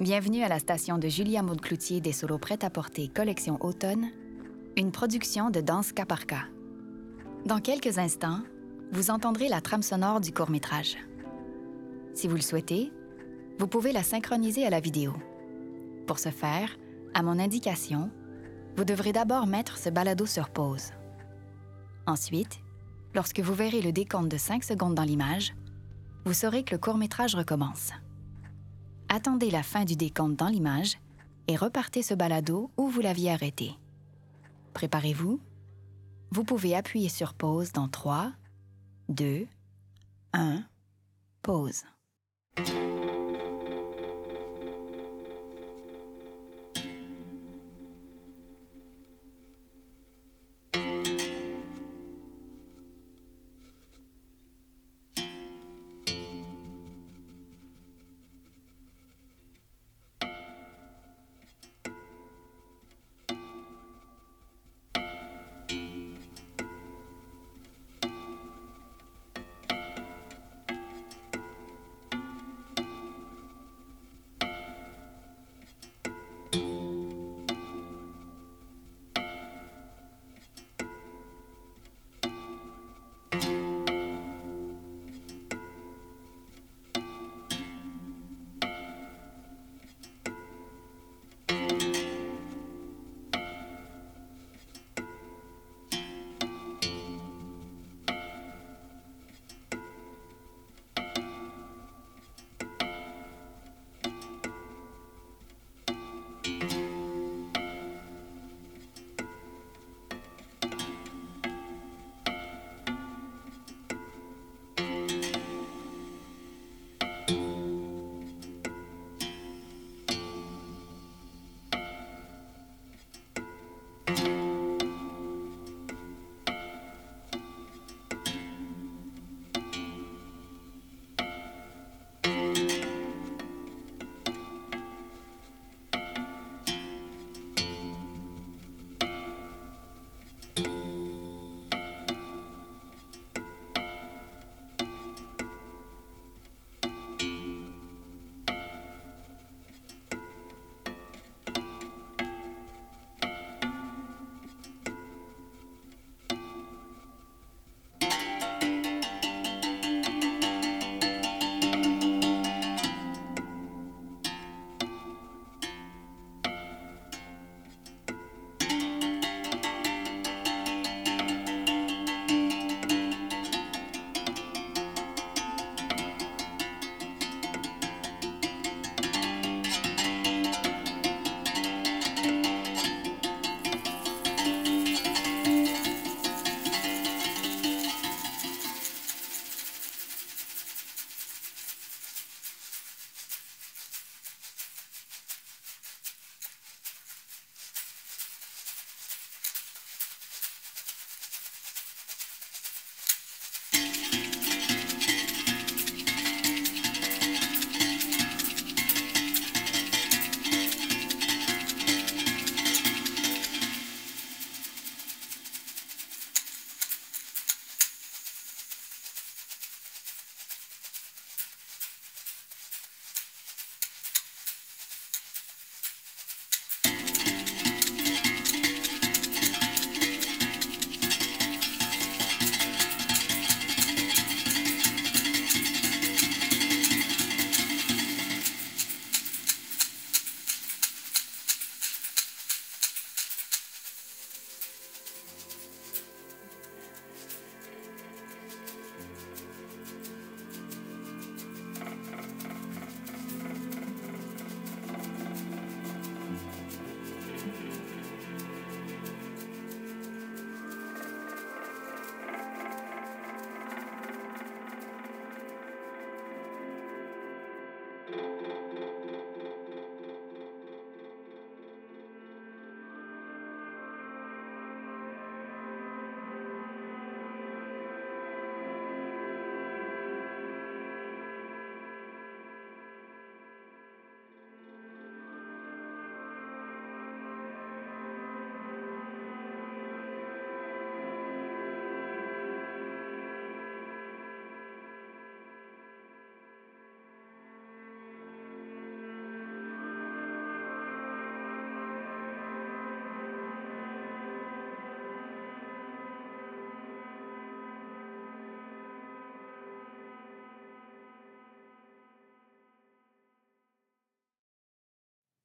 Bienvenue à la station de Julia Maud-Cloutier des solos prêt-à-porter Collection Automne, une production de Danse Cas par Cas. Dans quelques instants, vous entendrez la trame sonore du court-métrage. Si vous le souhaitez, vous pouvez la synchroniser à la vidéo. Pour ce faire, à mon indication, vous devrez d'abord mettre ce balado sur pause. Ensuite, lorsque vous verrez le décompte de 5 secondes dans l'image, vous saurez que le court-métrage recommence. Attendez la fin du décompte dans l'image et repartez ce balado où vous l'aviez arrêté. Préparez-vous. Vous pouvez appuyer sur pause dans 3, 2, 1, pause.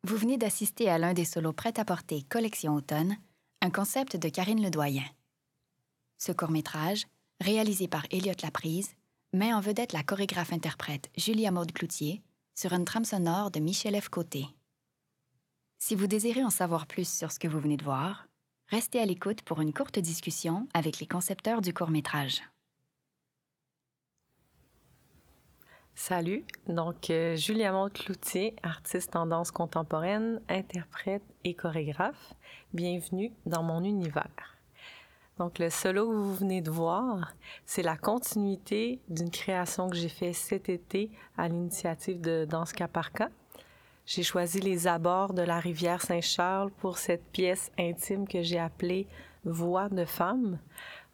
Vous venez d'assister à l'un des solos prêt-à-porter Collection Automne, un concept de Karine Ledoyen. Ce court-métrage, réalisé par Elliot Laprise, met en vedette la chorégraphe-interprète Julia Maude Cloutier sur une trame sonore de Michel F. Côté. Si vous désirez en savoir plus sur ce que vous venez de voir, restez à l'écoute pour une courte discussion avec les concepteurs du court-métrage. Salut, donc euh, Julia Maud Cloutier, artiste en danse contemporaine, interprète et chorégraphe. Bienvenue dans mon univers. Donc le solo que vous venez de voir, c'est la continuité d'une création que j'ai faite cet été à l'initiative de Danse Caparca. J'ai choisi les abords de la rivière Saint-Charles pour cette pièce intime que j'ai appelée Voix de femme,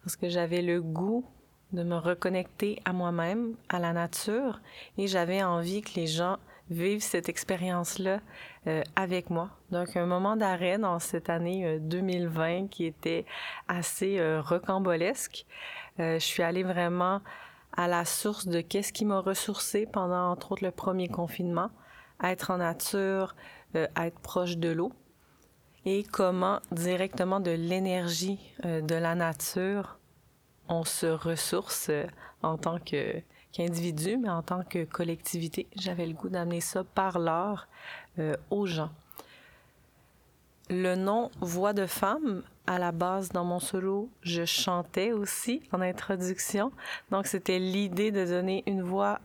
parce que j'avais le goût de me reconnecter à moi-même, à la nature, et j'avais envie que les gens vivent cette expérience-là euh, avec moi. Donc, un moment d'arrêt dans cette année 2020 euh, qui était assez euh, rocambolesque. je suis allée vraiment à la source de qu'est-ce qui m'a ressourcé pendant, entre autres, le premier confinement, être en nature, être proche de l'eau, et comment directement de l'énergie de la nature on se ressource euh, en tant qu'individu, mais en tant que collectivité. J'avais le goût d'amener ça par l'art euh, aux gens. Le nom Voix de femme, à la base dans mon solo, je chantais aussi en introduction. Donc c'était l'idée de donner une voix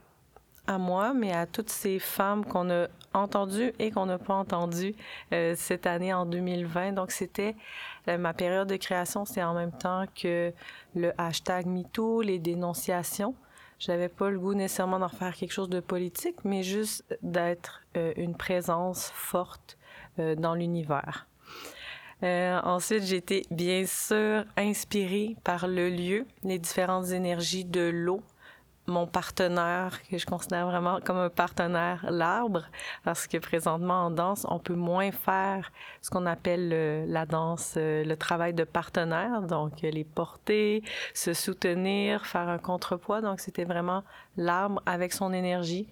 à moi, mais à toutes ces femmes qu'on a entendues et qu'on n'a pas entendues euh, cette année en 2020. Donc, c'était euh, ma période de création, c'est en même temps que le hashtag MeToo, les dénonciations. J'avais pas le goût nécessairement d'en faire quelque chose de politique, mais juste d'être euh, une présence forte dans l'univers. ensuite, j'ai été bien sûr inspirée par le lieu, les différentes énergies de l'eau, mon partenaire, que je considère vraiment comme un partenaire, l'arbre, parce que présentement en danse, on peut moins faire ce qu'on appelle la danse, euh, le travail de partenaire, donc les porter, se soutenir, faire un contrepoids. Donc c'était vraiment l'arbre avec son énergie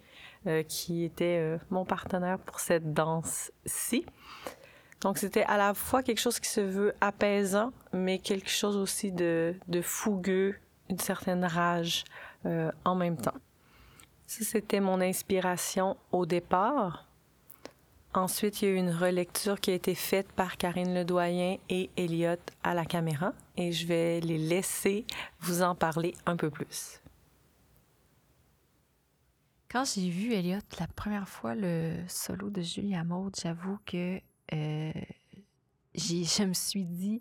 euh, qui était euh, mon partenaire pour cette danse-ci. Donc c'était à la fois quelque chose qui se veut apaisant, mais quelque chose aussi de, de fougueux, une certaine rage. Euh, en même temps. Ça, c'était mon inspiration au départ. Ensuite, il y a eu une relecture qui a été faite par Karine Ledoyen et Elliot à la caméra et je vais les laisser vous en parler un peu plus. Quand j'ai vu Elliot la première fois le solo de Julia Maud, j'avoue que euh, je me suis dit,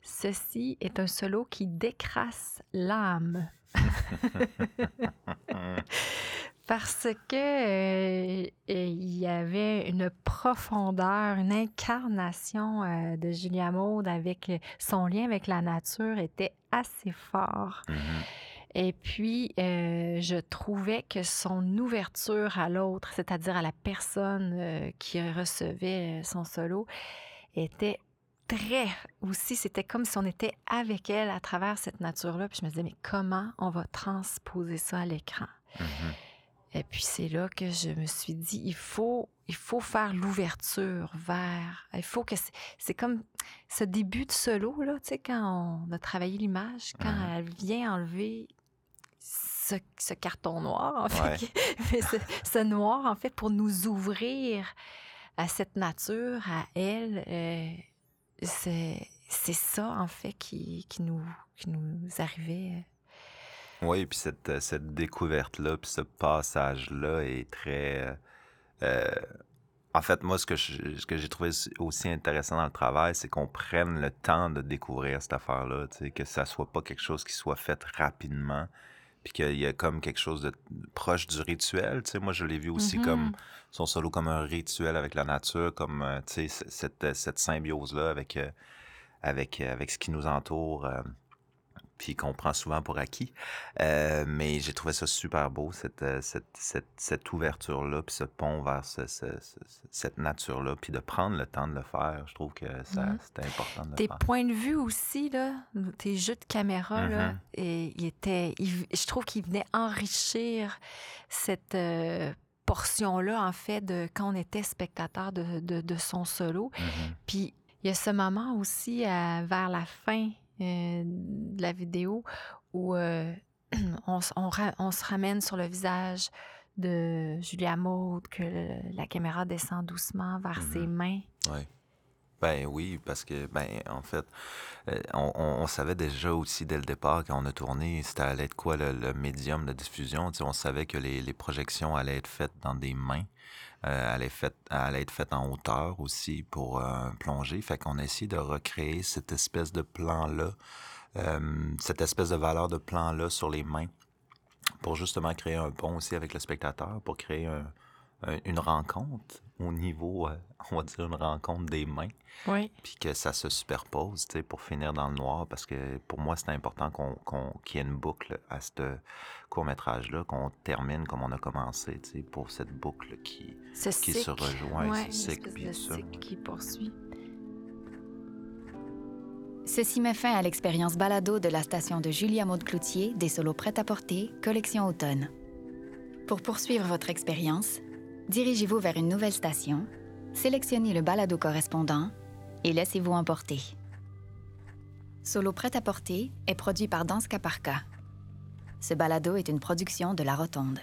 ceci est un solo qui décrasse l'âme. Parce que euh, il y avait une profondeur, une incarnation euh, de Julia Maud avec son lien avec la nature était assez fort. Mm-hmm. Et puis, euh, je trouvais que son ouverture à l'autre, c'est-à-dire à la personne qui recevait son solo, était très aussi, c'était comme si on était avec elle à travers cette nature-là. Puis je me disais, mais comment on va transposer ça à l'écran? Mm-hmm. Et puis c'est là que je me suis dit, il faut, il faut faire l'ouverture vers. Il faut que c'est comme ce début de solo là, tu sais, quand on a travaillé l'image, quand mm-hmm. elle vient enlever ce, carton noir, en fait, ce, noir en fait pour nous ouvrir à cette nature, à elle. Euh, c'est ça, en fait, qui, qui, nous, qui nous arrivait. Euh. Oui, puis cette, euh, cette découverte-là, puis ce passage-là est très... Euh, en fait, moi, ce que, ce que j'ai trouvé aussi intéressant dans le travail, c'est qu'on prenne le temps de découvrir cette affaire-là, que ça soit pas quelque chose qui soit fait rapidement, puis qu'il y a comme quelque chose de proche du rituel. Tu sais, moi, je l'ai vu aussi comme mm-hmm. son solo comme un rituel avec la nature, comme euh, tu sais, cette, cette symbiose-là avec, euh, avec, euh, avec ce qui nous entoure puis qu'on prend souvent pour acquis. Euh, mais j'ai trouvé ça super beau, cette, euh, cette, cette, cette ouverture-là, puis ce pont vers ce, cette nature-là, puis de prendre le temps de le faire. Je trouve que ça, c'était important de le tes faire. Tes points de vue aussi, là, tes jeux de caméra, là, mm-hmm. et il était, je trouve qu'il venait enrichir cette... Euh, portion-là, en fait, de quand on était spectateur de, de, son solo. Mhm. Puis il y a ce moment aussi euh, vers la fin euh, de la vidéo où euh, on, on, on, se ramène sur le visage de Julia Maud, que la caméra descend doucement vers ses Mhm. mains. Ouais. Ben oui, parce que, ben, en fait, euh, on, on- savait déjà aussi dès le départ, quand on a tourné, c'était allait être quoi le, le médium de diffusion. On savait que les, les projections allaient être faites dans des mains, euh, allaient, fait- allaient être faites en hauteur aussi pour euh, plonger. Fait qu'on a essayé de recréer cette espèce de plan-là, cette espèce de valeur de plan-là sur les mains, pour justement créer un pont aussi avec le spectateur, pour créer un- une rencontre au niveau, euh, on va dire, une rencontre des mains Oui. puis que ça se superpose, tu sais, pour finir dans le noir, parce que pour moi, c'est important qu'on, qu'on- qu'il y ait une boucle à ce court-métrage-là, qu'on termine comme on a commencé, tu sais, pour cette boucle qui, Ce qui cycle. se rejoint, Ouais, ce cycle, cycle qui poursuit. Ceci met fin à l'expérience balado de la station de Julia Maud Cloutier des solos prêt-à-porter, collection automne. Pour poursuivre votre expérience, dirigez-vous vers une nouvelle station, sélectionnez le balado correspondant et laissez-vous emporter. Solo prêt-à-porter est produit par Danska Parka. Ce balado est une production de La Rotonde.